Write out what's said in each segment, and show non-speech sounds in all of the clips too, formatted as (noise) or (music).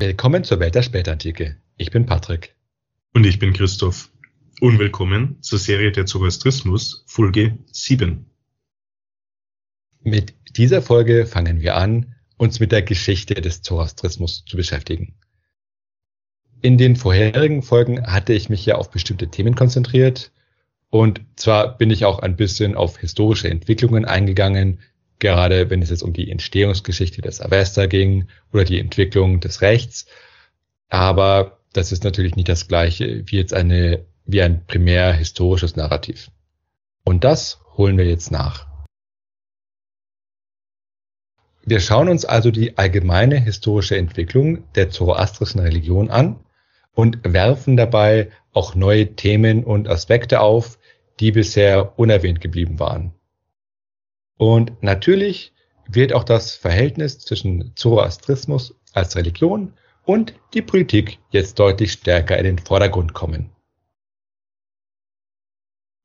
Willkommen zur Welt der Spätantike. Ich bin Patrick. Und ich bin Christoph. Und willkommen zur Serie der Zoroastrismus, Folge 7. Mit dieser Folge fangen wir an, uns mit der Geschichte des Zoroastrismus zu beschäftigen. In den vorherigen Folgen hatte ich mich ja auf bestimmte Themen konzentriert und zwar bin ich auch ein bisschen auf historische Entwicklungen eingegangen, gerade wenn es jetzt um die Entstehungsgeschichte des Avesta ging oder die Entwicklung des Rechts. Aber das ist natürlich nicht das gleiche wie jetzt eine, wie ein primär historisches Narrativ. Und das holen wir jetzt nach. Wir schauen uns also die allgemeine historische Entwicklung der zoroastrischen Religion an und werfen dabei auch neue Themen und Aspekte auf, die bisher unerwähnt geblieben waren. Und natürlich wird auch das Verhältnis zwischen Zoroastrismus als Religion und die Politik jetzt deutlich stärker in den Vordergrund kommen.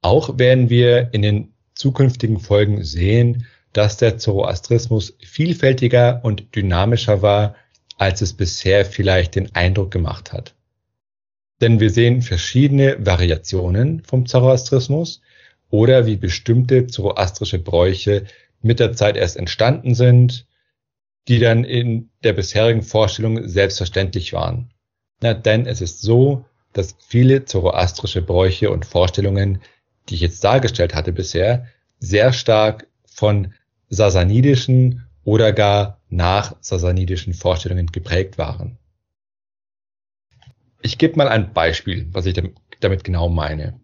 Auch werden wir in den zukünftigen Folgen sehen, dass der Zoroastrismus vielfältiger und dynamischer war, als es bisher vielleicht den Eindruck gemacht hat. Denn wir sehen verschiedene Variationen vom Zoroastrismus, oder wie bestimmte zoroastrische Bräuche mit der Zeit erst entstanden sind, die dann in der bisherigen Vorstellung selbstverständlich waren. Na, denn es ist so, dass viele zoroastrische Bräuche und Vorstellungen, die ich jetzt dargestellt hatte bisher, sehr stark von sasanidischen oder gar nach sasanidischen Vorstellungen geprägt waren. Ich gebe mal ein Beispiel, was ich damit genau meine.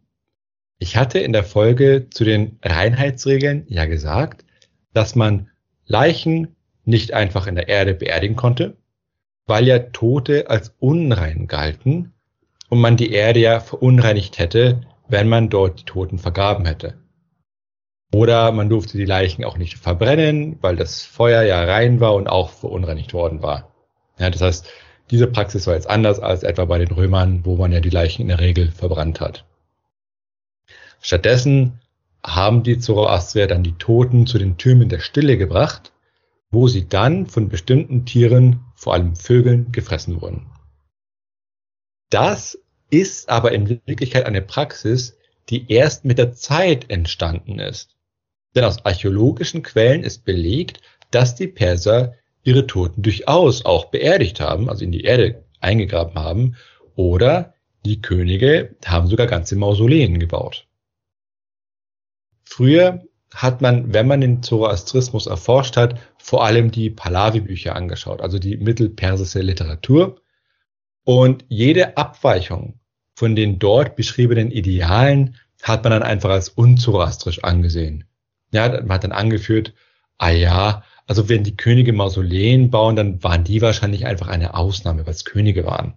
Ich hatte in der Folge zu den Reinheitsregeln ja gesagt, dass man Leichen nicht einfach in der Erde beerdigen konnte, weil ja Tote als unrein galten und man die Erde ja verunreinigt hätte, wenn man dort die Toten vergraben hätte. Oder man durfte die Leichen auch nicht verbrennen, weil das Feuer ja rein war und auch verunreinigt worden war. Ja, das heißt, diese Praxis war jetzt anders als etwa bei den Römern, wo man ja die Leichen in der Regel verbrannt hat. Stattdessen haben die Zoroastrier dann die Toten zu den Türmen der Stille gebracht, wo sie dann von bestimmten Tieren, vor allem Vögeln, gefressen wurden. Das ist aber in Wirklichkeit eine Praxis, die erst mit der Zeit entstanden ist. Denn aus archäologischen Quellen ist belegt, dass die Perser ihre Toten durchaus auch beerdigt haben, also in die Erde eingegraben haben, oder die Könige haben sogar ganze Mausoleen gebaut. Früher hat man, wenn man den Zoroastrismus erforscht hat, vor allem die Pahlavi-Bücher angeschaut, also die mittelpersische Literatur. Und jede Abweichung von den dort beschriebenen Idealen hat man dann einfach als unzoroastrisch angesehen. Ja, man hat dann angeführt, ah ja, also wenn die Könige Mausoleen bauen, dann waren die wahrscheinlich einfach eine Ausnahme, weil es Könige waren.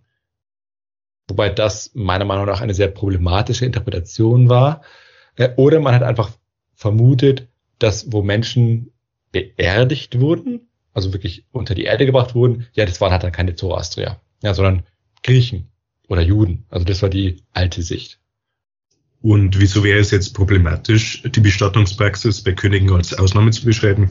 Wobei das meiner Meinung nach eine sehr problematische Interpretation war. Äh, oder man hat einfach vermutet, dass wo Menschen beerdigt wurden, also wirklich unter die Erde gebracht wurden, ja, das waren halt dann keine Zoroastrier, ja, sondern Griechen oder Juden. Also das war die alte Sicht. Und wieso wäre es jetzt problematisch, die Bestattungspraxis bei Königen als Ausnahme zu beschreiben?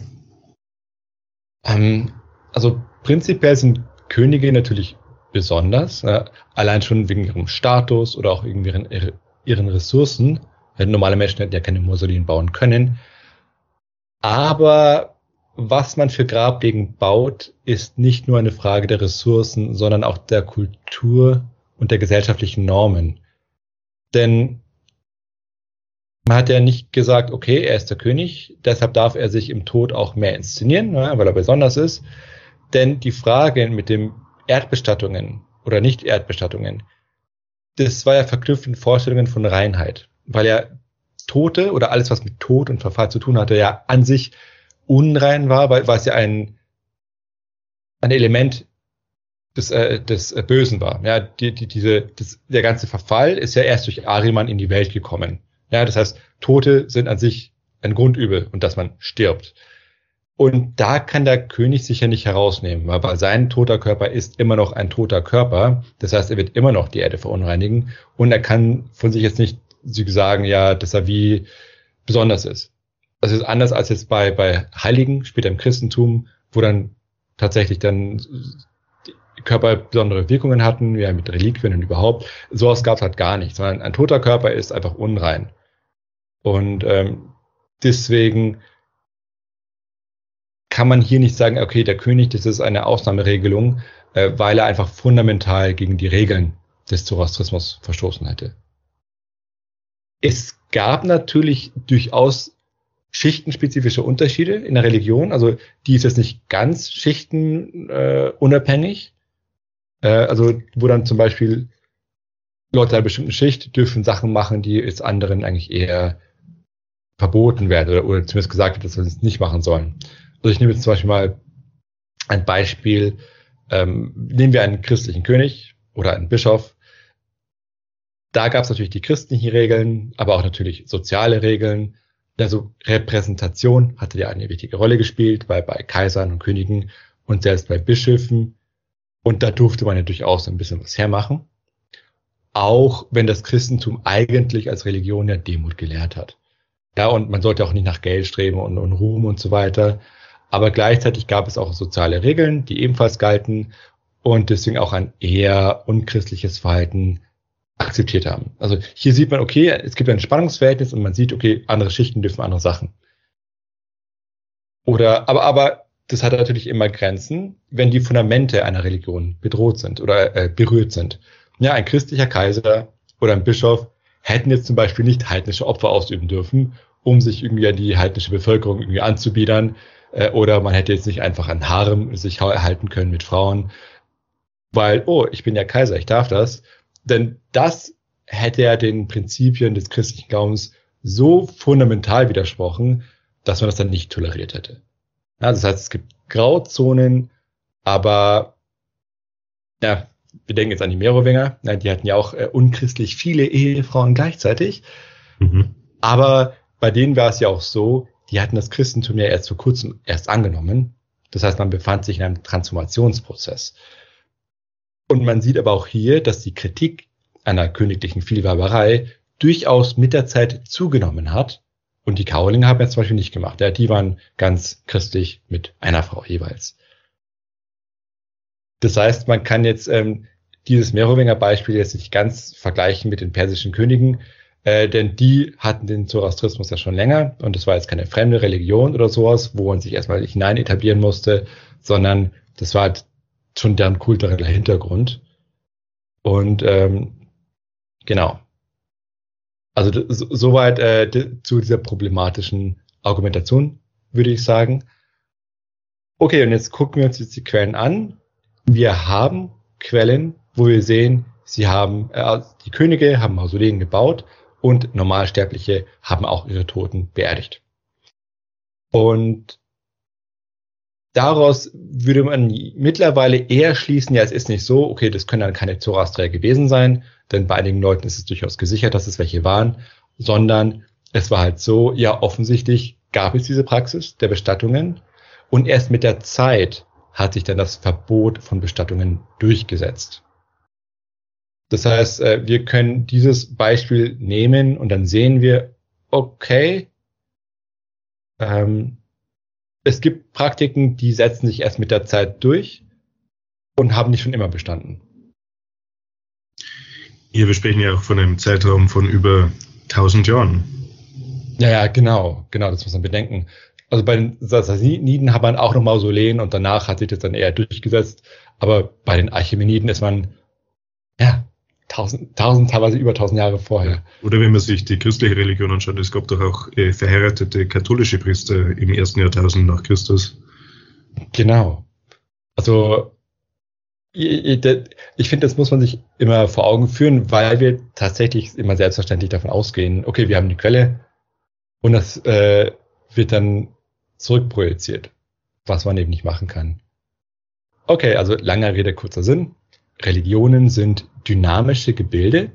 Ähm, also prinzipiell sind Könige natürlich besonders, äh, allein schon wegen ihrem Status oder auch wegen ihren, ihren Ressourcen. Normale Menschen hätten ja keine Mausoleen bauen können. Aber was man für Grablegen baut, ist nicht nur eine Frage der Ressourcen, sondern auch der Kultur und der gesellschaftlichen Normen. Denn man hat ja nicht gesagt, okay, er ist der König, deshalb darf er sich im Tod auch mehr inszenieren, ne, weil er besonders ist. Denn die Frage mit dem Erdbestattungen oder Nicht-Erdbestattungen, das war ja verknüpft mit Vorstellungen von Reinheit weil ja Tote oder alles, was mit Tod und Verfall zu tun hatte, ja an sich unrein war, weil, weil es ja ein, ein Element des, äh, des äh, Bösen war. Ja, die, die, diese, das, der ganze Verfall ist ja erst durch Ariman in die Welt gekommen. Ja, das heißt, Tote sind an sich ein Grundübel und dass man stirbt. Und da kann der König sich ja nicht herausnehmen, weil sein toter Körper ist immer noch ein toter Körper. Das heißt, er wird immer noch die Erde verunreinigen und er kann von sich jetzt nicht sie sagen ja, dass er wie besonders ist. Das ist anders als jetzt bei, bei Heiligen, später im Christentum, wo dann tatsächlich dann Körper besondere Wirkungen hatten, ja, mit Reliquien und überhaupt. Sowas gab es halt gar nicht, sondern ein toter Körper ist einfach unrein. Und ähm, deswegen kann man hier nicht sagen, okay, der König, das ist eine Ausnahmeregelung, äh, weil er einfach fundamental gegen die Regeln des Zoroastrismus verstoßen hätte. Es gab natürlich durchaus schichtenspezifische Unterschiede in der Religion. Also die ist jetzt nicht ganz schichtenunabhängig. Äh, äh, also wo dann zum Beispiel Leute einer bestimmten Schicht dürfen Sachen machen, die jetzt anderen eigentlich eher verboten werden oder, oder zumindest gesagt wird, dass sie es nicht machen sollen. Also ich nehme jetzt zum Beispiel mal ein Beispiel. Ähm, nehmen wir einen christlichen König oder einen Bischof. Da gab es natürlich die christlichen Regeln, aber auch natürlich soziale Regeln. Also Repräsentation hatte ja eine wichtige Rolle gespielt, bei, bei Kaisern und Königen und selbst bei Bischöfen. Und da durfte man ja durchaus ein bisschen was hermachen. Auch wenn das Christentum eigentlich als Religion ja Demut gelehrt hat. Ja, und man sollte auch nicht nach Geld streben und, und Ruhm und so weiter. Aber gleichzeitig gab es auch soziale Regeln, die ebenfalls galten und deswegen auch ein eher unchristliches Verhalten akzeptiert haben. Also hier sieht man, okay, es gibt ein Spannungsverhältnis und man sieht, okay, andere Schichten dürfen andere Sachen. Oder, aber, aber das hat natürlich immer Grenzen, wenn die Fundamente einer Religion bedroht sind oder äh, berührt sind. Ja, ein christlicher Kaiser oder ein Bischof hätten jetzt zum Beispiel nicht heidnische Opfer ausüben dürfen, um sich irgendwie an die heidnische Bevölkerung irgendwie anzubiedern. Äh, oder man hätte jetzt nicht einfach ein Harem sich erhalten können mit Frauen, weil, oh, ich bin ja Kaiser, ich darf das. Denn das hätte ja den Prinzipien des christlichen Glaubens so fundamental widersprochen, dass man das dann nicht toleriert hätte. Ja, das heißt, es gibt Grauzonen, aber ja, wir denken jetzt an die Merowinger, ja, die hatten ja auch äh, unchristlich viele Ehefrauen gleichzeitig. Mhm. Aber bei denen war es ja auch so, die hatten das Christentum ja erst vor kurzem erst angenommen. Das heißt, man befand sich in einem Transformationsprozess. Und man sieht aber auch hier, dass die Kritik einer königlichen Vielwerberei durchaus mit der Zeit zugenommen hat. Und die Karolinger haben jetzt zum Beispiel nicht gemacht. Ja, die waren ganz christlich mit einer Frau jeweils. Das heißt, man kann jetzt ähm, dieses Merowinger Beispiel jetzt nicht ganz vergleichen mit den persischen Königen, äh, denn die hatten den Zoroastrismus ja schon länger und es war jetzt keine fremde Religion oder sowas, wo man sich erstmal hinein etablieren musste, sondern das war halt schon deren kultureller Hintergrund. Und ähm, genau. Also soweit äh, zu dieser problematischen Argumentation, würde ich sagen. Okay, und jetzt gucken wir uns jetzt die Quellen an. Wir haben Quellen, wo wir sehen, sie haben, äh, die Könige haben Mausoleen gebaut und Normalsterbliche haben auch ihre Toten beerdigt. Und daraus würde man mittlerweile eher schließen, ja, es ist nicht so, okay, das können dann keine Zoroastrier gewesen sein, denn bei einigen Leuten ist es durchaus gesichert, dass es welche waren, sondern es war halt so, ja, offensichtlich gab es diese Praxis der Bestattungen und erst mit der Zeit hat sich dann das Verbot von Bestattungen durchgesetzt. Das heißt, äh, wir können dieses Beispiel nehmen und dann sehen wir, okay, ähm, es gibt Praktiken, die setzen sich erst mit der Zeit durch und haben nicht schon immer bestanden. Hier, wir sprechen ja auch von einem Zeitraum von über 1000 Jahren. Ja, ja, genau, genau, das muss man bedenken. Also bei den Sassaniden hat man auch noch Mausoleen und danach hat sich das dann eher durchgesetzt. Aber bei den Archimeniden ist man, ja, tausend, tausend, teilweise über tausend Jahre vorher. Oder wenn man sich die christliche Religion anschaut, es gab doch auch äh, verheiratete katholische Priester im ersten Jahrtausend nach Christus. Genau. Also ich, finde, das muss man sich immer vor Augen führen, weil wir tatsächlich immer selbstverständlich davon ausgehen, okay, wir haben die Quelle und das äh, wird dann zurückprojiziert, was man eben nicht machen kann. Okay, also langer Rede, kurzer Sinn. Religionen sind dynamische Gebilde,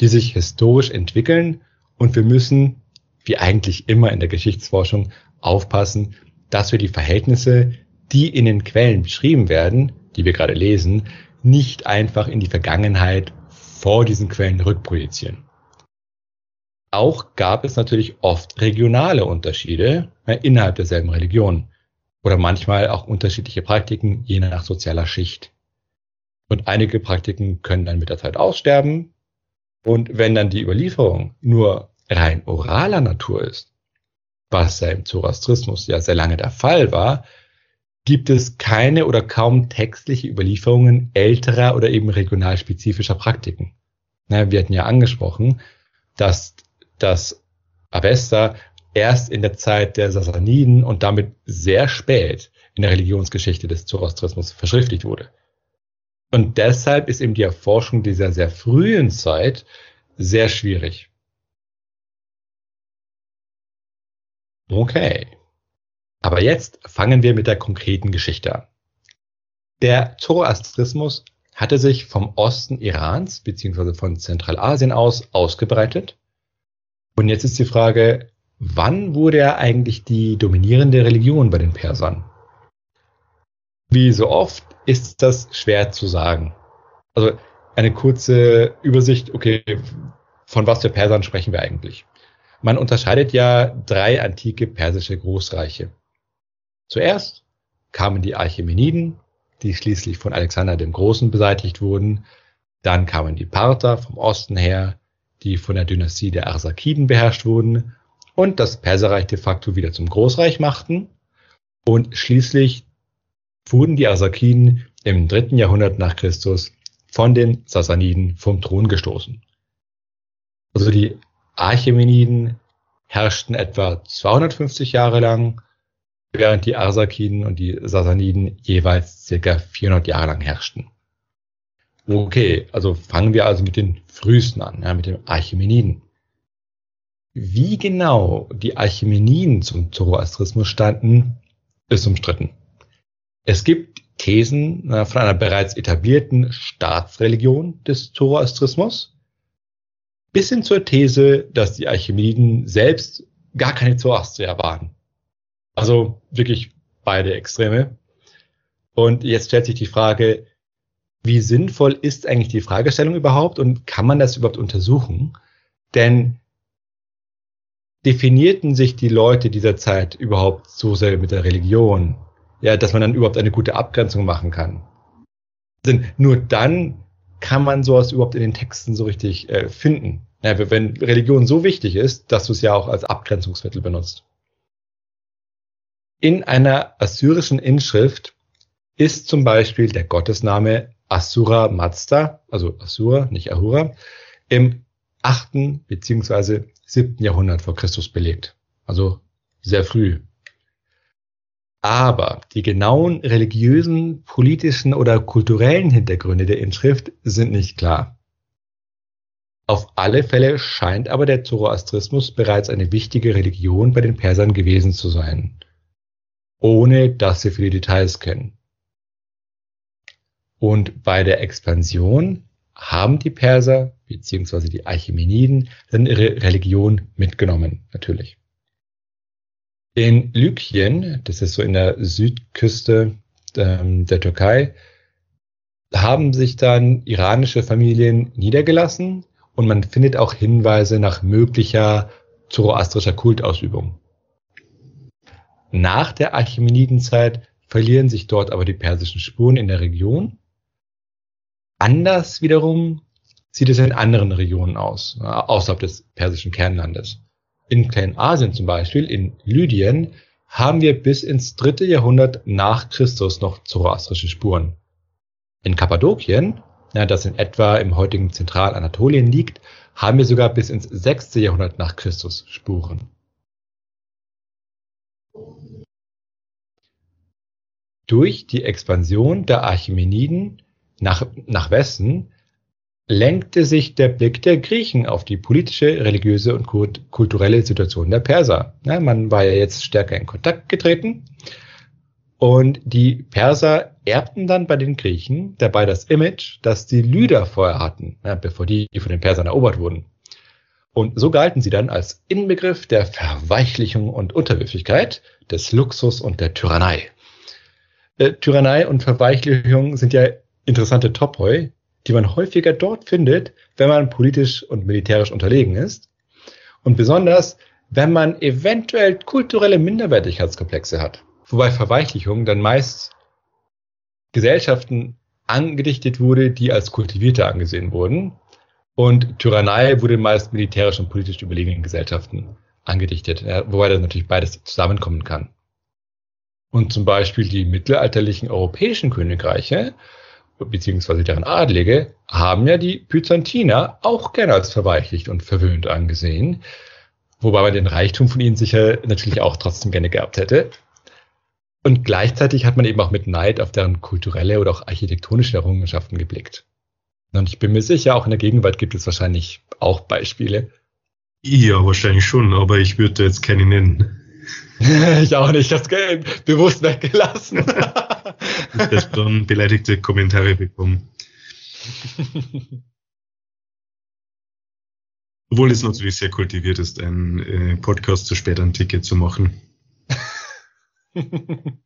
die sich historisch entwickeln und wir müssen, wie eigentlich immer in der Geschichtsforschung, aufpassen, dass wir die Verhältnisse, die in den Quellen beschrieben werden, die wir gerade lesen, nicht einfach in die Vergangenheit vor diesen Quellen rückprojizieren. Auch gab es natürlich oft regionale Unterschiede innerhalb derselben Religion oder manchmal auch unterschiedliche Praktiken je nach sozialer Schicht. Und einige Praktiken können dann mit der Zeit aussterben. Und wenn dann die Überlieferung nur rein oraler Natur ist, was ja im Zoroastrismus ja sehr lange der Fall war, gibt es keine oder kaum textliche Überlieferungen älterer oder eben regionalspezifischer Praktiken. wir hatten ja angesprochen, dass das Avesta erst in der Zeit der Sassaniden und damit sehr spät in der Religionsgeschichte des Zoroastrismus verschriftlicht wurde. Und deshalb ist eben die Erforschung dieser sehr frühen Zeit sehr schwierig. Okay. Aber jetzt fangen wir mit der konkreten Geschichte an. Der Zoroastrismus hatte sich vom Osten Irans bzw. von Zentralasien aus ausgebreitet. Und jetzt ist die Frage, wann wurde er eigentlich die dominierende Religion bei den Persern? Wie so oft ist das schwer zu sagen. Also eine kurze Übersicht, okay, von was für Persern sprechen wir eigentlich? Man unterscheidet ja drei antike persische Großreiche. Zuerst kamen die Achämeniden, die schließlich von Alexander dem Großen beseitigt wurden. Dann kamen die Parther vom Osten her, die von der Dynastie der Arsakiden beherrscht wurden und das Perserreich de facto wieder zum Großreich machten. Und schließlich wurden die Arsakiden im dritten Jahrhundert nach Christus von den Sassaniden vom Thron gestoßen. Also die Achämeniden herrschten etwa 250 Jahre lang, während die Arsakiden und die Sassaniden jeweils circa 400 Jahre lang herrschten. Okay, also fangen wir also mit den frühesten an, ja, mit den Achämeniden. Wie genau die Achämeniden zum Zoroastrismus standen, ist umstritten. Es gibt Thesen äh, von einer bereits etablierten Staatsreligion des Zoroastrismus bis hin zur These, dass die Archimeniden selbst gar keine Zoroastrier waren. Also wirklich beide Extreme. Und jetzt stellt sich die Frage, wie sinnvoll ist eigentlich die Fragestellung überhaupt und kann man das überhaupt untersuchen? Denn definierten sich die Leute dieser Zeit überhaupt so sehr mit der Religion, ja, dass man dann überhaupt eine gute Abgrenzung machen kann? Denn nur dann kann man sowas überhaupt in den Texten so richtig äh, finden. Ja, wenn Religion so wichtig ist, dass du es ja auch als Abgrenzungsmittel benutzt. In einer assyrischen Inschrift ist zum Beispiel der Gottesname Asura Mazda, also Asura, nicht Ahura, im achten beziehungsweise siebten Jahrhundert vor Christus belegt. Also sehr früh. Aber die genauen religiösen, politischen oder kulturellen Hintergründe der Inschrift sind nicht klar. Auf alle Fälle scheint aber der Zoroastrismus bereits eine wichtige Religion bei den Persern gewesen zu sein, ohne dass sie viele Details kennen. Und bei der Expansion haben die Perser bzw. die Achämeniden dann ihre Religion mitgenommen, natürlich. In Lykien, das ist so in der Südküste ähm, der Türkei, haben sich dann iranische Familien niedergelassen und man findet auch Hinweise nach möglicher zoroastrischer Kultausübung. Nach der Achämenidenzeit verlieren sich dort aber die persischen Spuren in der Region. Anders wiederum sieht es in anderen Regionen aus, außerhalb des persischen Kernlandes. In Kleinasien zum Beispiel, in Lydien, haben wir bis ins dritte Jahrhundert nach Christus noch zoroastrische Spuren. In Kappadokien, das in etwa im heutigen Zentralanatolien liegt, haben wir sogar bis ins sechste Jahrhundert nach Christus Spuren. Durch die Expansion der Achämeniden nach, nach Westen lenkte sich der Blick der Griechen auf die politische, religiöse und kulturelle Situation der Perser. Ja, man war ja jetzt stärker in Kontakt getreten. Und die Perser erbten dann bei den Griechen dabei das Image, das die Lyder vorher hatten, ja, bevor die von den Persern erobert wurden. Und so galten sie dann als Inbegriff der Verweichlichung und Unterwürfigkeit, des Luxus und der Tyrannei. Äh, Tyrannei und Verweichlichung sind ja interessante Topoi, die man häufiger dort findet, wenn man politisch und militärisch unterlegen ist. Und besonders, wenn man eventuell kulturelle Minderwertigkeitskomplexe hat. Wobei Verweichlichung dann meist Gesellschaften angedichtet wurde, die als kultivierter angesehen wurden. Und Tyrannei wurde meist militärisch und politisch überlegenen Gesellschaften angedichtet, ja, wobei dann natürlich beides zusammenkommen kann. Und zum Beispiel die mittelalterlichen europäischen Königreiche, beziehungsweise deren Adlige, haben ja die Byzantiner auch gerne als verweichlicht und verwöhnt angesehen, wobei man den Reichtum von ihnen sicher natürlich auch trotzdem gerne gehabt hätte. Und gleichzeitig hat man eben auch mit Neid auf deren kulturelle oder auch architektonische Errungenschaften geblickt. Und ich bin mir sicher, auch in der Gegenwart gibt es wahrscheinlich auch Beispiele. Ja, wahrscheinlich schon, aber ich würde jetzt keine nennen. (laughs) ich auch nicht, das Geld bewusst weggelassen. das dann beleidigte Kommentare bekommen. Obwohl es natürlich sehr kultiviert ist, einen äh, Podcast zu spät ein Ticket zu machen. (laughs)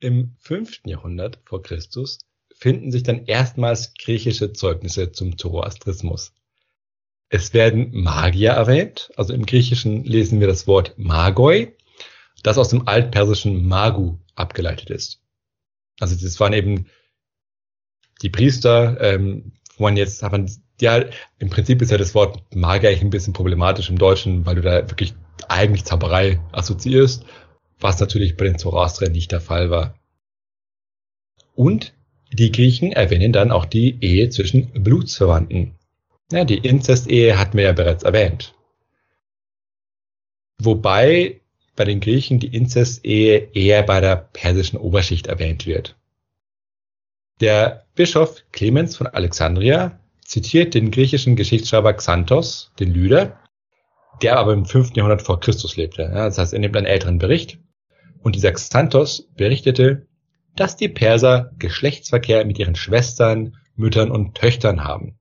Im 5. Jahrhundert vor Christus finden sich dann erstmals griechische Zeugnisse zum Zoroastrismus. Es werden Magier erwähnt, also im Griechischen lesen wir das Wort Magoi, das aus dem altpersischen Magu abgeleitet ist. Also das waren eben die Priester, ähm, wo man jetzt, hat man, ja, im Prinzip ist ja das Wort Magier ein bisschen problematisch im Deutschen, weil du da wirklich eigentlich Zauberei assoziierst, was natürlich bei den Zoroastriern nicht der Fall war. Und die Griechen erwähnen dann auch die Ehe zwischen Blutsverwandten. Ja, die Inzestehe hatten wir ja bereits erwähnt. Wobei bei den Griechen die Inzestehe eher bei der persischen Oberschicht erwähnt wird. Der Bischof Clemens von Alexandria zitiert den griechischen Geschichtsschreiber Xanthos, den Lyder, der aber im 5. Jahrhundert vor Christus lebte. Das heißt, er nimmt einen älteren Bericht. Und dieser Xanthos berichtete, dass die Perser Geschlechtsverkehr mit ihren Schwestern, Müttern und Töchtern haben.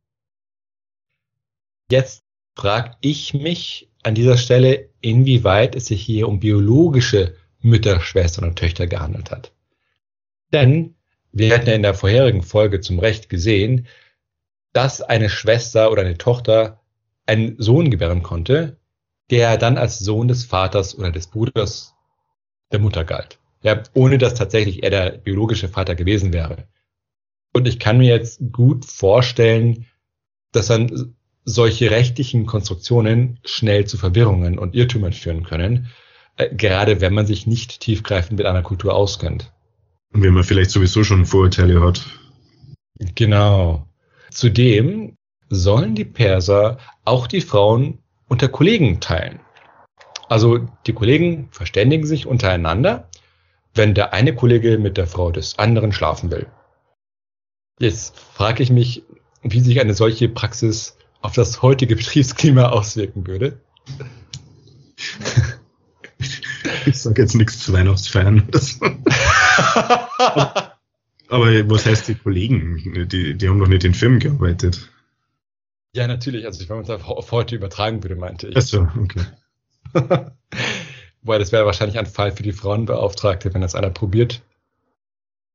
Jetzt frage ich mich an dieser Stelle, inwieweit es sich hier um biologische Mütter, Schwestern und Töchter gehandelt hat. Denn wir hatten ja in der vorherigen Folge zum Recht gesehen, dass eine Schwester oder eine Tochter einen Sohn gebären konnte, der dann als Sohn des Vaters oder des Bruders der Mutter galt. Ja, ohne dass tatsächlich er der biologische Vater gewesen wäre. Und ich kann mir jetzt gut vorstellen, dass dann solche rechtlichen Konstruktionen schnell zu Verwirrungen und Irrtümern führen können, äh, gerade wenn man sich nicht tiefgreifend mit einer Kultur auskennt. Und wenn man vielleicht sowieso schon Vorurteile hat. Genau. Zudem sollen die Perser auch die Frauen unter Kollegen teilen. Also die Kollegen verständigen sich untereinander, wenn der eine Kollege mit der Frau des anderen schlafen will. Jetzt frage ich mich, wie sich eine solche Praxis auf das heutige Betriebsklima auswirken würde. Ich sage jetzt nichts zu Weihnachtsfeiern. Aber was heißt die Kollegen? Die, die haben doch nicht in Firmen gearbeitet. Ja, natürlich. Also, wenn man es auf heute übertragen würde, meinte ich. Ach so, okay. Wobei, das wäre wahrscheinlich ein Fall für die Frauenbeauftragte, wenn das einer probiert.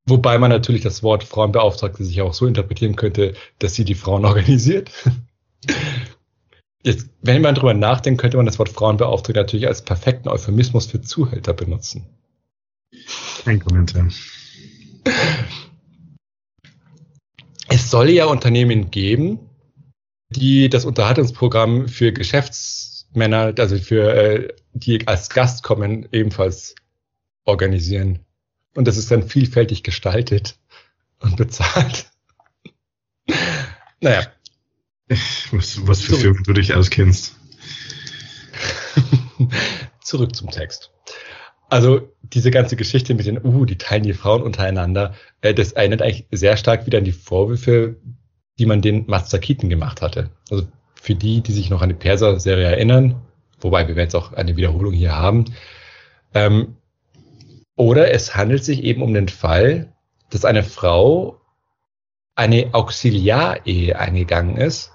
Wobei man natürlich das Wort Frauenbeauftragte sich auch so interpretieren könnte, dass sie die Frauen organisiert. Jetzt, wenn man drüber nachdenkt, könnte man das Wort Frauenbeauftragte natürlich als perfekten Euphemismus für Zuhälter benutzen. Ein Kommentar. Es soll ja Unternehmen geben, die das Unterhaltungsprogramm für Geschäftsmänner, also für äh, die als Gast kommen, ebenfalls organisieren. Und das ist dann vielfältig gestaltet und bezahlt. (laughs) naja. Was, was für Firmen du dich auskennst. (laughs) Zurück zum Text. Also diese ganze Geschichte mit den, uh, die teilen die Frauen untereinander, äh, das erinnert eigentlich sehr stark wieder an die Vorwürfe, die man den Mazakiten gemacht hatte. Also für die, die sich noch an die Perser-Serie erinnern, wobei wir jetzt auch eine Wiederholung hier haben. Ähm, oder es handelt sich eben um den Fall, dass eine Frau eine Auxiliarehe eingegangen ist,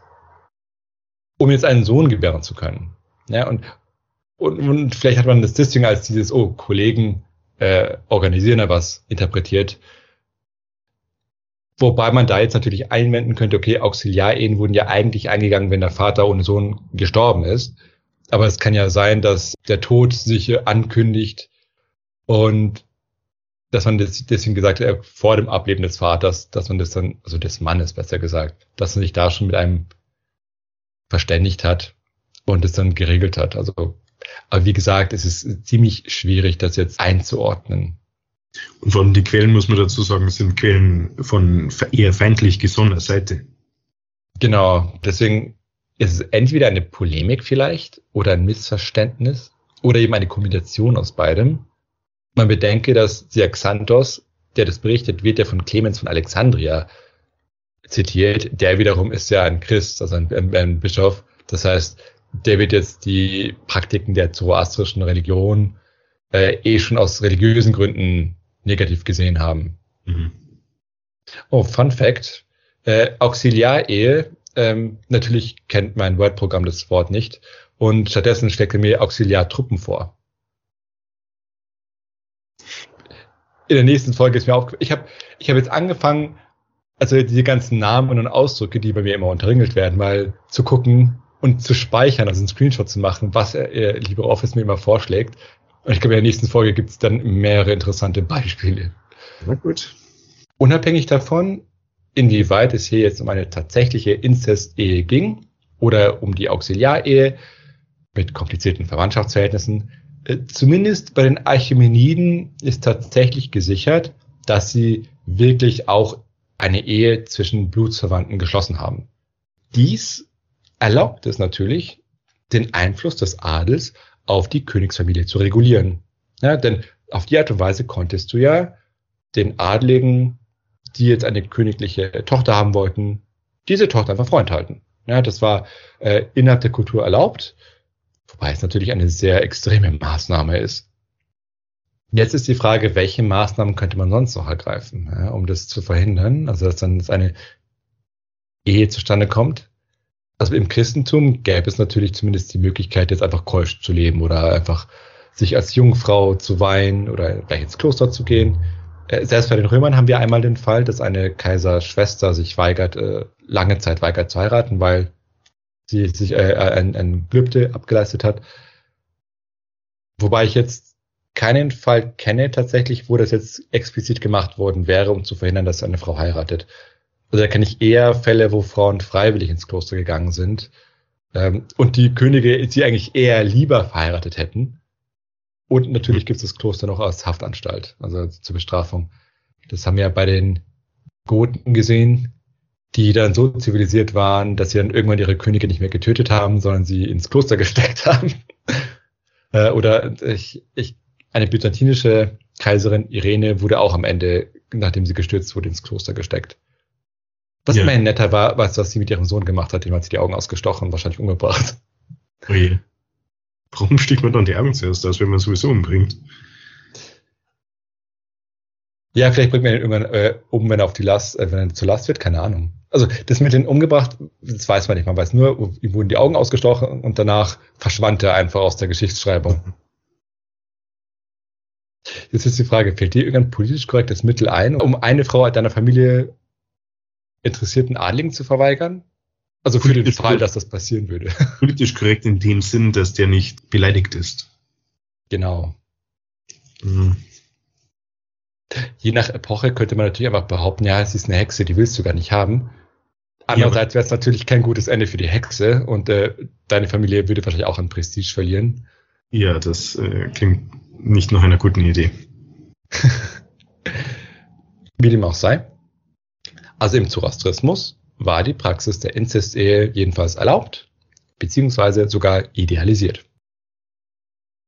um jetzt einen Sohn gebären zu können. Ja, und, und, und vielleicht hat man das deswegen als dieses, oh, Kollegen äh, organisieren da was interpretiert. Wobei man da jetzt natürlich einwenden könnte, okay, Auxiliarehen wurden ja eigentlich eingegangen, wenn der Vater ohne Sohn gestorben ist. Aber es kann ja sein, dass der Tod sich ankündigt und dass man das, deswegen gesagt hat, vor dem Ableben des Vaters, dass man das dann, also des Mannes besser gesagt, dass man sich da schon mit einem verständigt hat und es dann geregelt hat. Also, aber wie gesagt, es ist ziemlich schwierig, das jetzt einzuordnen. Und vor allem die Quellen, muss man dazu sagen, sind Quellen von eher feindlich gesonnener Seite. Genau, deswegen ist es entweder eine Polemik vielleicht oder ein Missverständnis oder eben eine Kombination aus beidem. Man bedenke, dass Xanthos, der das berichtet, wird ja von Clemens von Alexandria zitiert. Der wiederum ist ja ein Christ, also ein, ein, ein Bischof. Das heißt, der wird jetzt die Praktiken der zoroastrischen Religion äh, eh schon aus religiösen Gründen negativ gesehen haben. Mhm. Oh, Fun Fact. Äh, Auxiliarehe, ähm, natürlich kennt mein Word-Programm das Wort nicht und stattdessen er mir Auxiliartruppen vor. In der nächsten Folge ist mir aufgefallen, ich habe ich hab jetzt angefangen, also diese ganzen Namen und Ausdrücke, die bei mir immer unterringelt werden, mal zu gucken und zu speichern, also einen Screenshot zu machen, was er LibreOffice mir immer vorschlägt. Und ich glaube, in der nächsten Folge gibt es dann mehrere interessante Beispiele. Na gut. Unabhängig davon, inwieweit es hier jetzt um eine tatsächliche Inzest-Ehe ging oder um die Auxiliarehe mit komplizierten Verwandtschaftsverhältnissen, äh, zumindest bei den Archimeniden ist tatsächlich gesichert, dass sie wirklich auch eine Ehe zwischen Blutsverwandten geschlossen haben. Dies erlaubt es natürlich, den Einfluss des Adels auf die Königsfamilie zu regulieren. Ja, denn auf die Art und Weise konntest du ja den Adligen, die jetzt eine königliche Tochter haben wollten, diese Tochter einfach Freund halten. Ja, das war äh, innerhalb der Kultur erlaubt, wobei es natürlich eine sehr extreme Maßnahme ist. Jetzt ist die Frage, welche Maßnahmen könnte man sonst noch ergreifen, ja, um das zu verhindern, also dass dann eine Ehe zustande kommt. Also im Christentum gäbe es natürlich zumindest die Möglichkeit, jetzt einfach keusch zu leben oder einfach sich als Jungfrau zu weihen oder gleich ins Kloster zu gehen. Äh, selbst bei den Römern haben wir einmal den Fall, dass eine Kaiserschwester sich weigert, äh, lange Zeit weigert zu heiraten, weil sie sich äh, ein, ein Glübde abgeleistet hat. Wobei ich jetzt keinen Fall kenne tatsächlich, wo das jetzt explizit gemacht worden wäre, um zu verhindern, dass eine Frau heiratet. Also da kenne ich eher Fälle, wo Frauen freiwillig ins Kloster gegangen sind ähm, und die Könige sie eigentlich eher lieber verheiratet hätten. Und natürlich gibt es das Kloster noch als Haftanstalt, also zur Bestrafung. Das haben wir bei den Goten gesehen, die dann so zivilisiert waren, dass sie dann irgendwann ihre Könige nicht mehr getötet haben, sondern sie ins Kloster (laughs) gesteckt haben. äh, oder ich, ich, eine byzantinische Kaiserin Irene wurde auch am Ende, nachdem sie gestürzt wurde, ins Kloster gesteckt. Was ja. immerhin netter war, was, was sie mit ihrem Sohn gemacht hat, dem hat sie die Augen ausgestochen, wahrscheinlich umgebracht. Oje. Warum sticht man dann die Augen zuerst aus, wenn man sowieso umbringt? Ja, vielleicht bringt man ihn irgendwann äh, um, wenn er auf die Last, äh, wenn er zur Last wird, keine Ahnung. Also das mit den umgebracht, das weiß man nicht. Man weiß nur, ihm wurden die Augen ausgestochen und danach verschwand er einfach aus der Geschichtsschreibung. Jetzt ist die Frage, fällt dir irgendein politisch korrektes Mittel ein, um eine Frau deiner Familie interessierten Adligen zu verweigern? Also für den Fall, dass das passieren würde. (laughs) Politisch korrekt in dem Sinn, dass der nicht beleidigt ist. Genau. Mhm. Je nach Epoche könnte man natürlich einfach behaupten, ja, es ist eine Hexe, die willst du gar nicht haben. Andererseits wäre es natürlich kein gutes Ende für die Hexe und äh, deine Familie würde wahrscheinlich auch an Prestige verlieren. Ja, das äh, klingt nicht nach einer guten Idee. (laughs) Wie dem auch sei. Also im Zoroastrismus war die Praxis der Inzestehe jedenfalls erlaubt, beziehungsweise sogar idealisiert.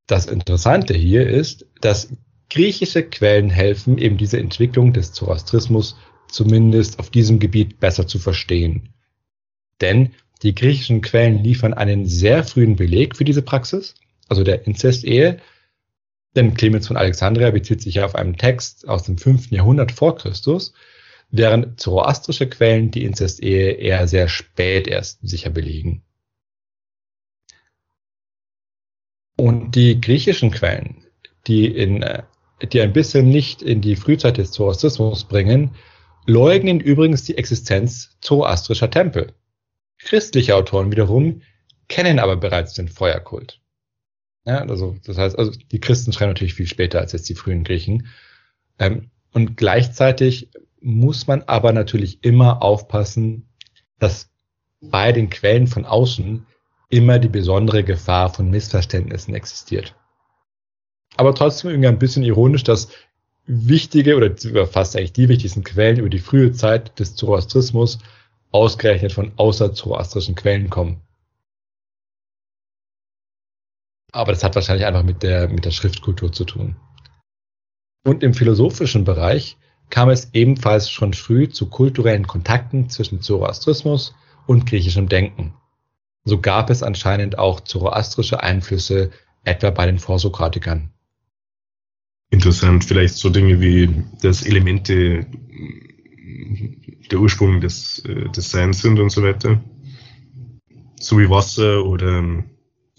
Das Interessante hier ist, dass griechische Quellen helfen, eben diese Entwicklung des Zoroastrismus zumindest auf diesem Gebiet besser zu verstehen. Denn die griechischen Quellen liefern einen sehr frühen Beleg für diese Praxis, also der Inzestehe, denn Clemens von Alexandria bezieht sich ja auf einen Text aus dem 5. Jahrhundert vor Christus, während zoroastrische Quellen die Inzestehe eher sehr spät erst sicher belegen. Und die griechischen Quellen, die, in, die ein bisschen Licht in die Frühzeit des Zoroastrismus bringen, leugnen übrigens die Existenz zoroastrischer Tempel. Christliche Autoren wiederum kennen aber bereits den Feuerkult. Ja, also, das heißt, also die Christen schreiben natürlich viel später als jetzt die frühen Griechen. Ähm, und gleichzeitig muss man aber natürlich immer aufpassen, dass bei den Quellen von außen immer die besondere Gefahr von Missverständnissen existiert. Aber trotzdem irgendwie ein bisschen ironisch, dass wichtige oder fast eigentlich die wichtigsten Quellen über die frühe Zeit des Zoroastrismus ausgerechnet von außerzoroastrischen Quellen kommen. Aber das hat wahrscheinlich einfach mit der, mit der Schriftkultur zu tun. Und im philosophischen Bereich kam es ebenfalls schon früh zu kulturellen Kontakten zwischen Zoroastrismus und griechischem Denken. So gab es anscheinend auch zoroastrische Einflüsse, etwa bei den Vorsokratikern. Interessant, vielleicht so Dinge wie, dass Elemente der Ursprung des, äh, des Seins sind und so weiter. So wie Wasser oder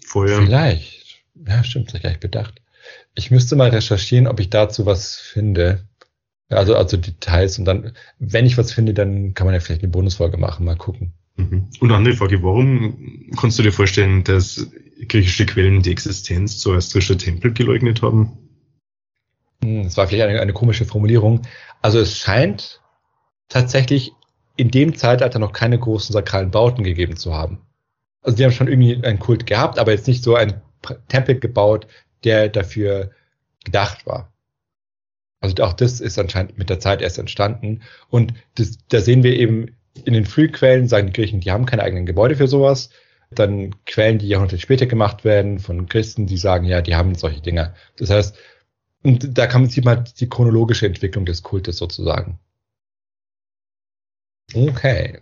Feuer. Vielleicht. Ja, stimmt, das ich gleich bedacht. Ich müsste mal recherchieren, ob ich dazu was finde. Also, also Details und dann, wenn ich was finde, dann kann man ja vielleicht eine Bonusfolge machen, mal gucken. Mhm. Und eine andere Frage, warum kannst du dir vorstellen, dass griechische Quellen die Existenz zoroastrischer Tempel geleugnet haben? Hm, das war vielleicht eine, eine komische Formulierung. Also es scheint tatsächlich in dem Zeitalter noch keine großen sakralen Bauten gegeben zu haben. Also die haben schon irgendwie einen Kult gehabt, aber jetzt nicht so ein Tempel gebaut, der dafür gedacht war. Also auch das ist anscheinend mit der Zeit erst entstanden. Und das, da sehen wir eben in den Frühquellen, sagen die Griechen, die haben keine eigenen Gebäude für sowas. Dann Quellen, die Jahrhunderte später gemacht werden von Christen, die sagen, ja, die haben solche Dinge. Das heißt, und da kann man sieht man die chronologische Entwicklung des Kultes sozusagen. Okay,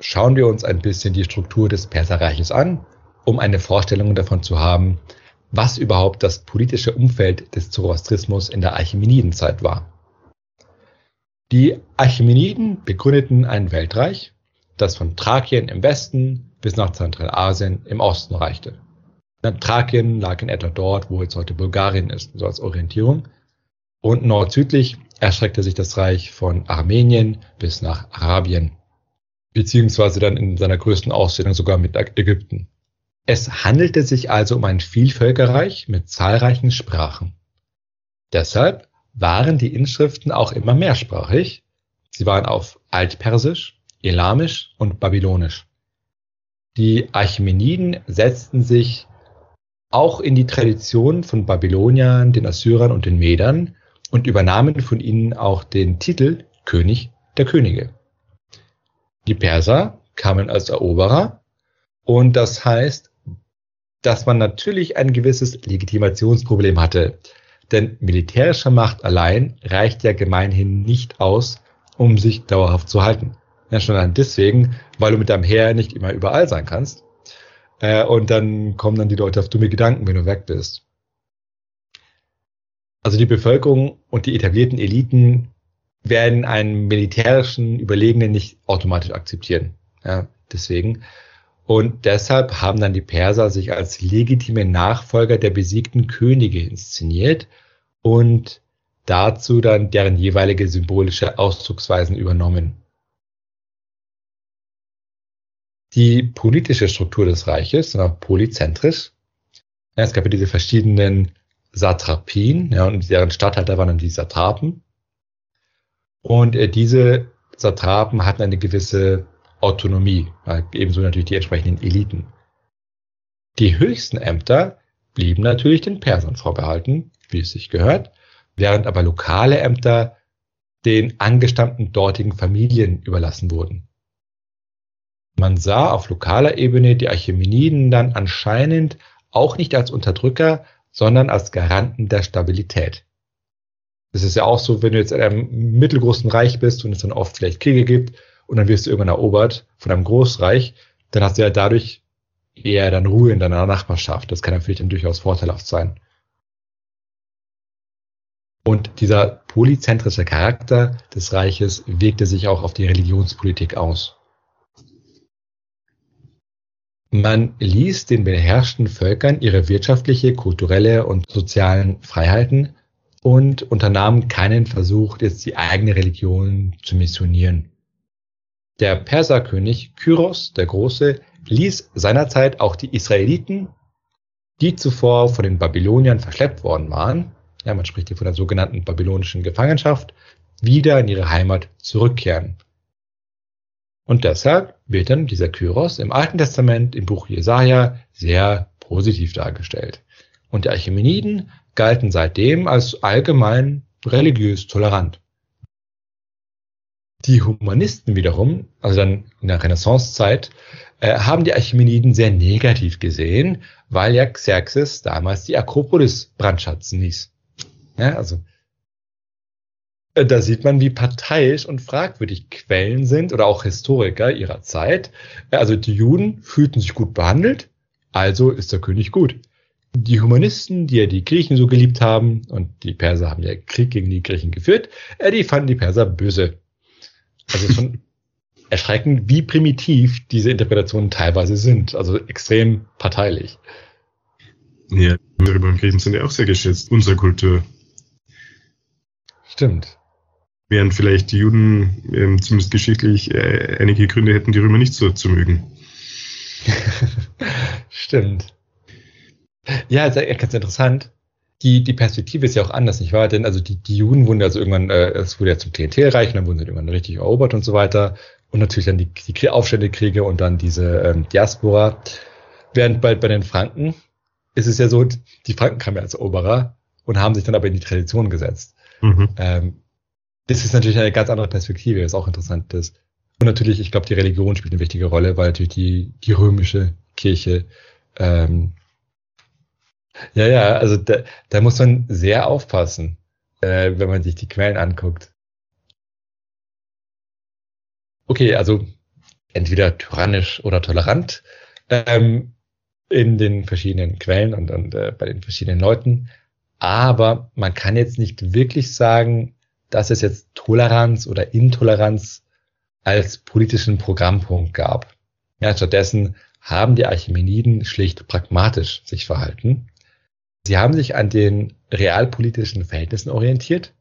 schauen wir uns ein bisschen die Struktur des Perserreiches an, um eine Vorstellung davon zu haben, was überhaupt das politische Umfeld des Zoroastrismus in der Achämenidenzeit war. Die Achämeniden begründeten ein Weltreich, das von Thrakien im Westen bis nach Zentralasien im Osten reichte. Thrakien lag in etwa dort, wo jetzt heute Bulgarien ist, so als Orientierung. Und nord-südlich erstreckte sich das Reich von Armenien bis nach Arabien, beziehungsweise dann in seiner größten Ausdehnung sogar mit Ägypten. Es handelte sich also um ein Vielvölkerreich mit zahlreichen Sprachen. Deshalb waren die Inschriften auch immer mehrsprachig. Sie waren auf Altpersisch, Elamisch und Babylonisch. Die Achämeniden setzten sich auch in die Tradition von Babyloniern, den Assyrern und den Medern und übernahmen von ihnen auch den Titel König der Könige. Die Perser kamen als Eroberer und das heißt, dass man natürlich ein gewisses Legitimationsproblem hatte. Denn militärische Macht allein reicht ja gemeinhin nicht aus, um sich dauerhaft zu halten. Ja, schon allein deswegen, weil du mit deinem Heer nicht immer überall sein kannst. Äh, und dann kommen dann die Leute auf dumme Gedanken, wenn du weg bist. Also die Bevölkerung und die etablierten Eliten werden einen militärischen Überlegenen nicht automatisch akzeptieren. Ja, deswegen. Und deshalb haben dann die Perser sich als legitime Nachfolger der besiegten Könige inszeniert und dazu dann deren jeweilige symbolische Ausdrucksweisen übernommen. Die politische Struktur des Reiches war polyzentrisch. Ja, es gab ja diese verschiedenen Satrapien, ja, und deren Statthalter waren dann die Satrapen. Und äh, diese Satrapen hatten eine gewisse Autonomie, ebenso natürlich die entsprechenden Eliten. Die höchsten Ämter blieben natürlich den Persern vorbehalten, wie es sich gehört, während aber lokale Ämter den angestammten dortigen Familien überlassen wurden. Man sah auf lokaler Ebene die Achämeniden dann anscheinend auch nicht als Unterdrücker, sondern als Garanten der Stabilität. Das ist ja auch so, wenn du jetzt in einem mittelgroßen Reich bist und es dann oft vielleicht Kriege gibt und dann wirst du irgendwann erobert von einem Großreich, dann hast du ja dadurch eher dann Ruhe in deiner Nachbarschaft. Das kann natürlich dann durchaus vorteilhaft sein. Und dieser polyzentrische Charakter des Reiches wirkte sich auch auf die Religionspolitik aus. Man ließ den beherrschten Völkern ihre wirtschaftliche, kulturelle und sozialen Freiheiten und unternahm keinen Versuch, jetzt die eigene Religion zu missionieren. Der Perserkönig Kyros der Große ließ seinerzeit auch die Israeliten, die zuvor von den Babyloniern verschleppt worden waren, ja, man spricht hier von der sogenannten babylonischen Gefangenschaft, wieder in ihre Heimat zurückkehren. Und deshalb wird dann dieser Kyros im Alten Testament im Buch Jesaja sehr positiv dargestellt. Und die Archimeniden galten seitdem als allgemein religiös tolerant. Die Humanisten wiederum, also dann in der Renaissancezeit, äh, haben die Archimeniden sehr negativ gesehen, weil ja Xerxes damals die Akropolis brandschatzen ließ. Ja, also äh, da sieht man, wie parteiisch und fragwürdig Quellen sind oder auch Historiker ihrer Zeit. Äh, also die Juden fühlten sich gut behandelt, also ist der König gut. Die Humanisten, die ja die Griechen so geliebt haben, und die Perser haben ja Krieg gegen die Griechen geführt, äh, die fanden die Perser böse. Also schon (laughs) erschreckend, wie primitiv diese Interpretationen teilweise sind. Also extrem parteilich. Ja, Römer und Griechen sind ja auch sehr geschätzt, unsere Kultur. Stimmt. Während vielleicht die Juden ähm, zumindest geschichtlich äh, einige Gründe hätten, die Römer nicht so zu mögen. (laughs) Stimmt. Ja, ist ja ganz interessant. Die, die Perspektive ist ja auch anders, nicht wahr? Denn also die, die Juden wurden also irgendwann, äh, es wurde ja zum Klientelreich, und dann wurden sie irgendwann richtig erobert und so weiter. Und natürlich dann die, die Aufständekriege und dann diese ähm, Diaspora. Während bei, bei den Franken ist es ja so, die Franken kamen ja als Eroberer und haben sich dann aber in die Tradition gesetzt. Mhm. Ähm, das ist natürlich eine ganz andere Perspektive, was auch interessant ist. Und natürlich, ich glaube, die Religion spielt eine wichtige Rolle, weil natürlich die, die römische Kirche, ähm, ja, ja, also da, da muss man sehr aufpassen, äh, wenn man sich die Quellen anguckt. Okay, also entweder tyrannisch oder tolerant ähm, in den verschiedenen Quellen und, und äh, bei den verschiedenen Leuten. Aber man kann jetzt nicht wirklich sagen, dass es jetzt Toleranz oder Intoleranz als politischen Programmpunkt gab. Ja, stattdessen haben die Archimeniden schlicht pragmatisch sich verhalten. Sie haben sich an den realpolitischen Verhältnissen orientiert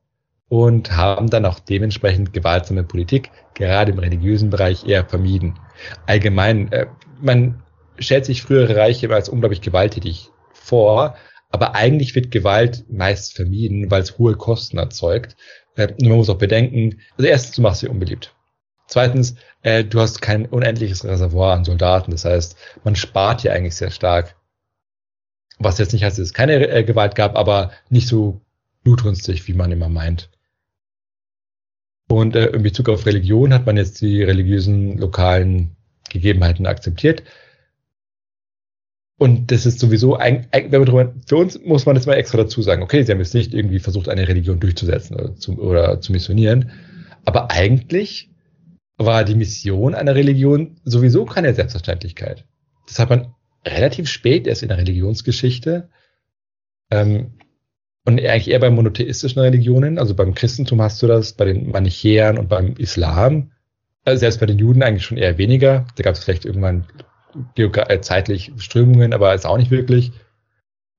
und haben dann auch dementsprechend gewaltsame Politik gerade im religiösen Bereich eher vermieden. Allgemein, äh, man stellt sich frühere Reiche als unglaublich gewalttätig vor, aber eigentlich wird Gewalt meist vermieden, weil es hohe Kosten erzeugt. Äh, man muss auch bedenken, also erstens, du machst sie unbeliebt. Zweitens, äh, du hast kein unendliches Reservoir an Soldaten. Das heißt, man spart hier eigentlich sehr stark. Was jetzt nicht heißt, dass es keine äh, Gewalt gab, aber nicht so blutrünstig, wie man immer meint. Und äh, in Bezug auf Religion hat man jetzt die religiösen lokalen Gegebenheiten akzeptiert. Und das ist sowieso, ein, ein, wenn man drüber, für uns muss man das mal extra dazu sagen, okay, sie haben jetzt nicht irgendwie versucht, eine Religion durchzusetzen oder zu, oder zu missionieren, aber eigentlich war die Mission einer Religion sowieso keine Selbstverständlichkeit. Das hat man relativ spät erst in der Religionsgeschichte ähm, und eigentlich eher bei monotheistischen Religionen, also beim Christentum hast du das, bei den Manichäern und beim Islam, also selbst bei den Juden eigentlich schon eher weniger. Da gab es vielleicht irgendwann äh, zeitlich Strömungen, aber ist auch nicht wirklich.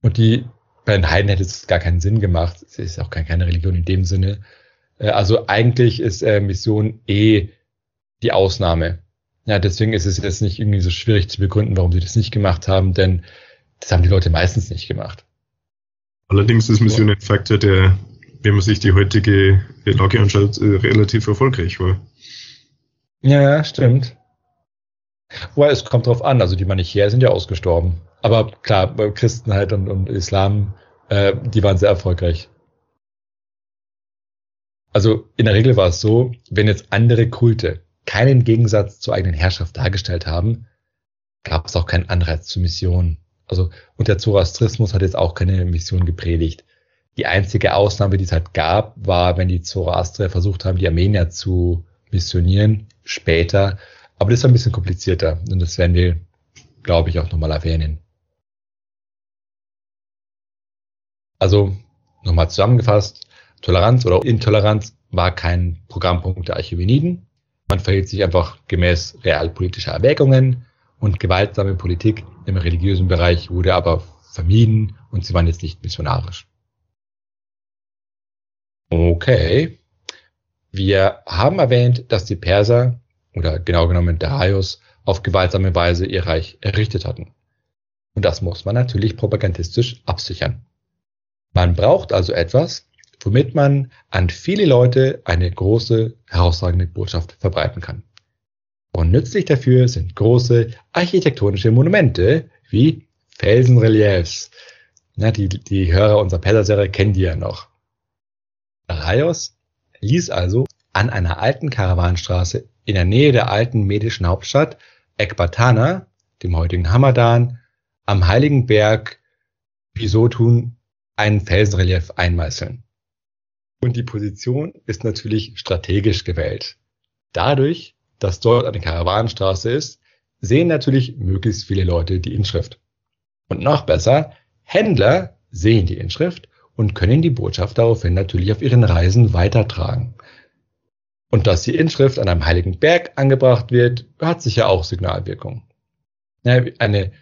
Und die, bei den Heiden hätte es gar keinen Sinn gemacht. Es ist auch keine Religion in dem Sinne. Äh, also eigentlich ist äh, Mission eh die Ausnahme. Ja, deswegen ist es jetzt nicht irgendwie so schwierig zu begründen, warum sie das nicht gemacht haben, denn das haben die Leute meistens nicht gemacht. Allerdings ist Mission ein Faktor, der, wenn man sich die heutige Lage anschaut, relativ erfolgreich war. Ja, stimmt. Wobei es kommt drauf an, also die Manichäer sind ja ausgestorben. Aber klar, bei Christenheit und, und Islam, äh, die waren sehr erfolgreich. Also in der Regel war es so, wenn jetzt andere Kulte keinen Gegensatz zur eigenen Herrschaft dargestellt haben, gab es auch keinen Anreiz zur Mission. Also und der Zoroastrismus hat jetzt auch keine Mission gepredigt. Die einzige Ausnahme, die es halt gab, war, wenn die Zoroastrier versucht haben, die Armenier zu missionieren, später, aber das ist ein bisschen komplizierter und das werden wir, glaube ich, auch nochmal erwähnen. Also nochmal zusammengefasst, Toleranz oder Intoleranz war kein Programmpunkt der Archimeniden. Man verhielt sich einfach gemäß realpolitischer Erwägungen und gewaltsame Politik im religiösen Bereich wurde aber vermieden und sie waren jetzt nicht missionarisch. Okay. Wir haben erwähnt, dass die Perser oder genau genommen Darius, auf gewaltsame Weise ihr Reich errichtet hatten. Und das muss man natürlich propagandistisch absichern. Man braucht also etwas, womit man an viele Leute eine große, herausragende Botschaft verbreiten kann. Und nützlich dafür sind große architektonische Monumente wie Felsenreliefs. Na, die, die Hörer unserer Pella-Serie kennen die ja noch. Raios ließ also an einer alten Karawanstraße in der Nähe der alten medischen Hauptstadt Ekbatana, dem heutigen Hamadan, am Heiligen Berg Pisotun einen Felsenrelief einmeißeln. Und die Position ist natürlich strategisch gewählt. Dadurch, dass dort eine Karawanenstraße ist, sehen natürlich möglichst viele Leute die Inschrift. Und noch besser, Händler sehen die Inschrift und können die Botschaft daraufhin natürlich auf ihren Reisen weitertragen. Und dass die Inschrift an einem heiligen Berg angebracht wird, hat sicher auch Signalwirkung. Eine,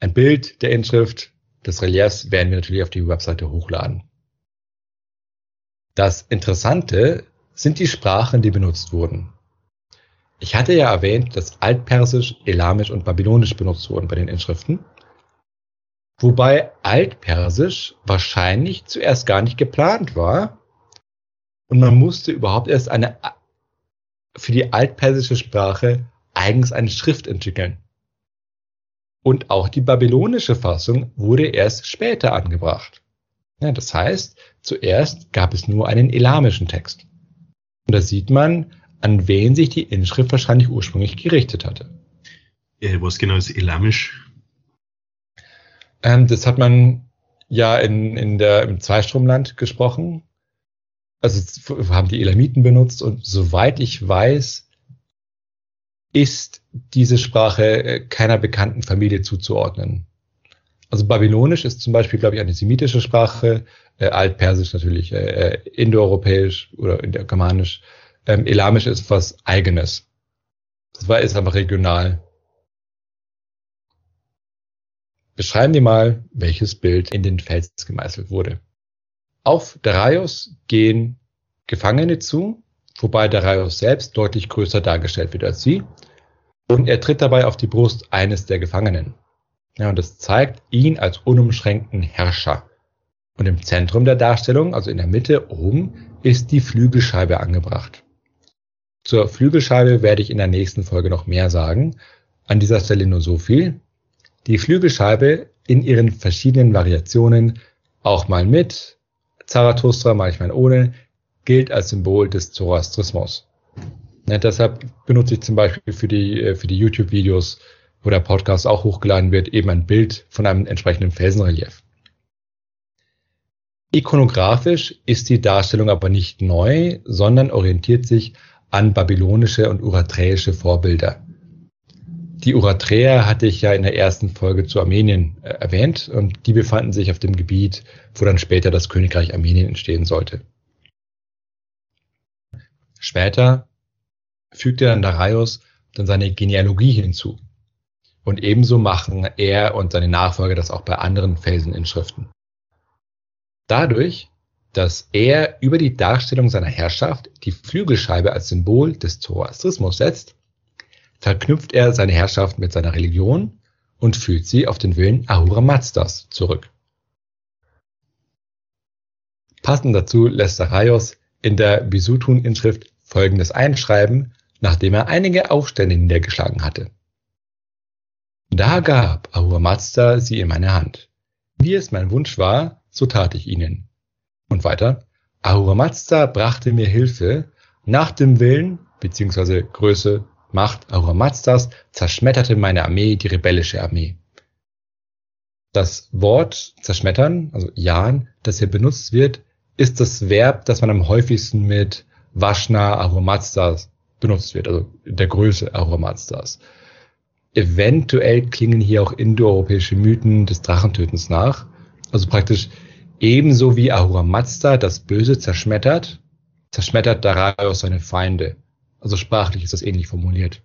ein Bild der Inschrift des Reliefs werden wir natürlich auf die Webseite hochladen. Das Interessante sind die Sprachen, die benutzt wurden. Ich hatte ja erwähnt, dass Altpersisch, Elamisch und Babylonisch benutzt wurden bei den Inschriften. Wobei Altpersisch wahrscheinlich zuerst gar nicht geplant war und man musste überhaupt erst eine für die altpersische Sprache eigens eine Schrift entwickeln. Und auch die babylonische Fassung wurde erst später angebracht. Ja, das heißt, zuerst gab es nur einen elamischen Text. Und da sieht man, an wen sich die Inschrift wahrscheinlich ursprünglich gerichtet hatte. Äh, was genau ist elamisch? Ähm, das hat man ja in, in der, im Zweistromland gesprochen also haben die Elamiten benutzt und soweit ich weiß, ist diese Sprache äh, keiner bekannten Familie zuzuordnen. Also Babylonisch ist zum Beispiel, glaube ich, eine semitische Sprache, äh, Altpersisch natürlich, äh, äh Indoeuropäisch oder Indogermanisch. Ähm, Elamisch ist was Eigenes. Das war ist einfach regional. Beschreiben wir mal, welches Bild in den Fels gemeißelt wurde. Auf Darius gehen Gefangene zu, wobei Darius selbst deutlich größer dargestellt wird als sie. Und er tritt dabei auf die Brust eines der Gefangenen. Ja, und das zeigt ihn als unumschränkten Herrscher. Und im Zentrum der Darstellung, also in der Mitte oben, ist die Flügelscheibe angebracht. Zur Flügelscheibe werde ich in der nächsten Folge noch mehr sagen. An dieser Stelle nur so viel. Die Flügelscheibe in ihren verschiedenen Variationen, auch mal mit, Zarathustra, manchmal ohne, gilt als Symbol des Zoroastrismus. Ja, deshalb benutze ich zum Beispiel für die, äh, für die YouTube-Videos, wo der Podcast auch hochgeladen wird, eben ein Bild von einem entsprechenden Felsenrelief. Ikonografisch ist die Darstellung aber nicht neu, sondern orientiert sich an babylonische und uraträische Vorbilder. Die Uraträer hatte ich ja in der ersten Folge zu Armenien äh, erwähnt und die befanden sich auf dem Gebiet, wo dann später das Königreich Armenien entstehen sollte. Später fügte dann Darius dann seine Genealogie hinzu. Und ebenso machen er und seine Nachfolger das auch bei anderen Felseninschriften. Dadurch, dass er über die Darstellung seiner Herrschaft die Flügelscheibe als Symbol des Zoroastrismus setzt, verknüpft er seine Herrschaft mit seiner Religion und führt sie auf den Willen Ahura Mazdas zurück. Passend dazu lässt Darius in der Bisutun-Inschrift folgendes einschreiben, nachdem er einige Aufstände niedergeschlagen hatte. Da gab Ahura sie in meine Hand. Wie es mein Wunsch war, so tat ich ihnen. Und weiter, Ahura brachte mir Hilfe, nach dem Willen bzw. Größe Macht Ahura zerschmetterte meine Armee die rebellische Armee. Das Wort zerschmettern, also Jan, das hier benutzt wird, ist das Verb, das man am häufigsten mit Vashna Ahura benutzt wird, also der Größe Ahura Eventuell klingen hier auch indoeuropäische Mythen des Drachentötens nach. Also praktisch ebenso wie Ahura Mazda das Böse zerschmettert, zerschmettert Darius seine Feinde. Also sprachlich ist das ähnlich formuliert.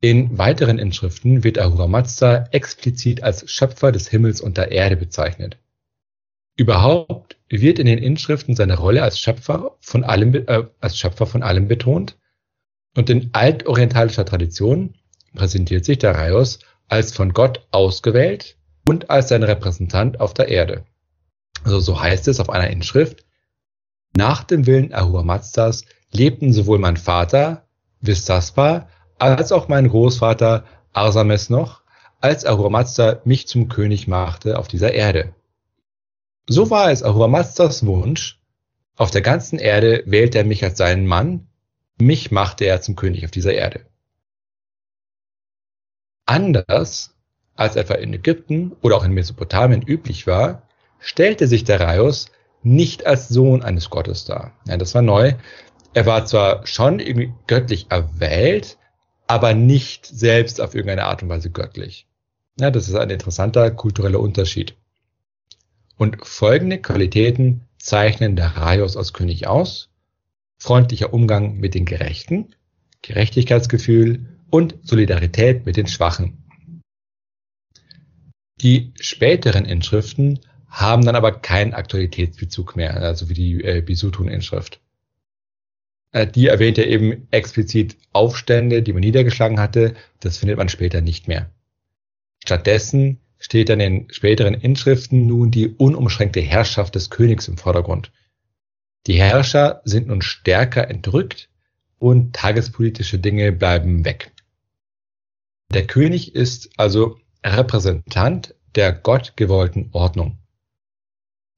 In weiteren Inschriften wird Ahura Mazda explizit als Schöpfer des Himmels und der Erde bezeichnet. Überhaupt wird in den Inschriften seine Rolle als Schöpfer von allem, äh, als Schöpfer von allem betont und in altorientalischer Tradition präsentiert sich Darius als von Gott ausgewählt und als sein Repräsentant auf der Erde. Also so heißt es auf einer Inschrift. Nach dem Willen Ahura Mazdas lebten sowohl mein Vater, Vistaspa, als auch mein Großvater Arsames noch, als Ahura Mazda mich zum König machte auf dieser Erde. So war es Ahura Mazdas Wunsch, auf der ganzen Erde wählte er mich als seinen Mann, mich machte er zum König auf dieser Erde. Anders als etwa in Ägypten oder auch in Mesopotamien üblich war, stellte sich Darius nicht als Sohn eines Gottes dar. Ja, das war neu. Er war zwar schon irgendwie göttlich erwählt, aber nicht selbst auf irgendeine Art und Weise göttlich. Ja, das ist ein interessanter kultureller Unterschied. Und folgende Qualitäten zeichnen Darius als König aus. Freundlicher Umgang mit den Gerechten, Gerechtigkeitsgefühl und Solidarität mit den Schwachen. Die späteren Inschriften haben dann aber keinen Aktualitätsbezug mehr, also wie die äh, Bisutun-Inschrift. Äh, die erwähnt ja eben explizit Aufstände, die man niedergeschlagen hatte. Das findet man später nicht mehr. Stattdessen steht dann in späteren Inschriften nun die unumschränkte Herrschaft des Königs im Vordergrund. Die Herrscher sind nun stärker entrückt und tagespolitische Dinge bleiben weg. Der König ist also Repräsentant der gottgewollten Ordnung.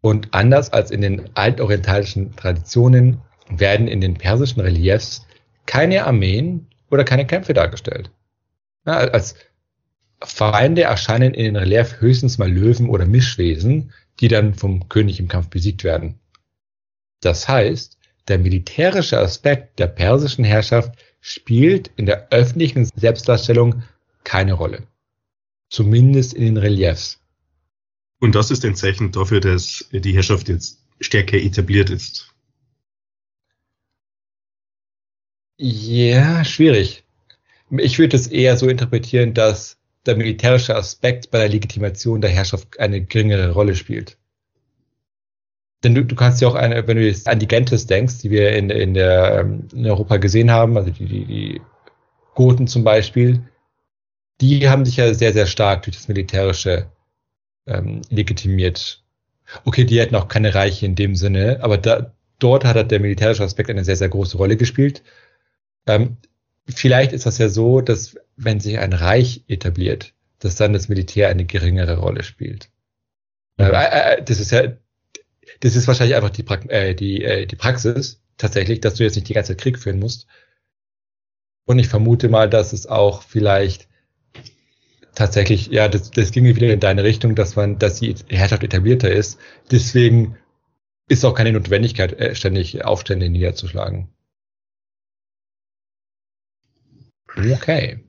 Und anders als in den altorientalischen Traditionen werden in den persischen Reliefs keine Armeen oder keine Kämpfe dargestellt. Ja, als Feinde erscheinen in den Relief höchstens mal Löwen oder Mischwesen, die dann vom König im Kampf besiegt werden. Das heißt, der militärische Aspekt der persischen Herrschaft spielt in der öffentlichen Selbstdarstellung keine Rolle. Zumindest in den Reliefs. Und das ist ein Zeichen dafür, dass die Herrschaft jetzt stärker etabliert ist. Ja, schwierig. Ich würde es eher so interpretieren, dass der militärische Aspekt bei der Legitimation der Herrschaft eine geringere Rolle spielt. Denn du, du kannst ja auch eine, wenn du jetzt an die Gentes denkst, die wir in, in, der, ähm, in Europa gesehen haben, also die, die, die Goten zum Beispiel, die haben sich ja sehr, sehr stark durch das Militärische ähm, legitimiert. Okay, die hätten auch keine Reiche in dem Sinne, aber da, dort hat halt der militärische Aspekt eine sehr, sehr große Rolle gespielt. Ähm, vielleicht ist das ja so, dass wenn sich ein Reich etabliert, dass dann das Militär eine geringere Rolle spielt. Mhm. Äh, äh, das ist ja, das ist wahrscheinlich einfach die, pra äh, die, äh, die Praxis tatsächlich, dass du jetzt nicht die ganze Zeit Krieg führen musst. Und ich vermute mal, dass es auch vielleicht tatsächlich, ja, das, das ging wieder in deine Richtung, dass man, dass die Herrschaft etablierter ist. Deswegen ist auch keine Notwendigkeit, äh, ständig Aufstände niederzuschlagen. Okay.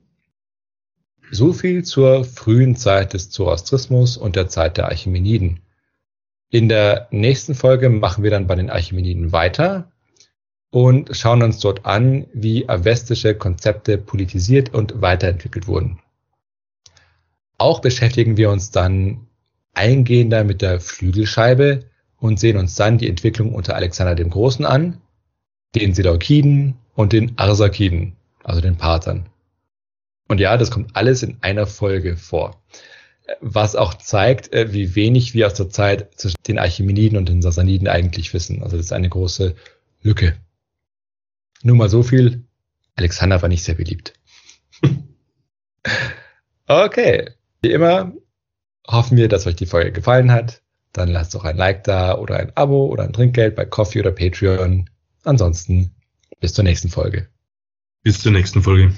So viel zur frühen Zeit des Zoroastrismus und der Zeit der Archimeniden. In der nächsten Folge machen wir dann bei den Archimeniden weiter und schauen uns dort an, wie avestische Konzepte politisiert und weiterentwickelt wurden. Auch beschäftigen wir uns dann eingehender mit der Flügelscheibe und sehen uns dann die Entwicklung unter Alexander dem Großen an, den Seleukiden und den Arsakiden, also den Parthern. Und ja, das kommt alles in einer Folge vor. Was auch zeigt, äh, wie wenig wir aus der Zeit zwischen den Archimeniden und den Sassaniden eigentlich wissen. Also das ist eine große Lücke. Nur mal so viel. Alexander war nicht sehr beliebt. (laughs) okay. Wie immer hoffen wir, dass euch die Folge gefallen hat. Dann lasst doch ein Like da oder ein Abo oder ein Trinkgeld bei Coffee oder Patreon. Ansonsten bis zur nächsten Folge. Bis zur nächsten Folge.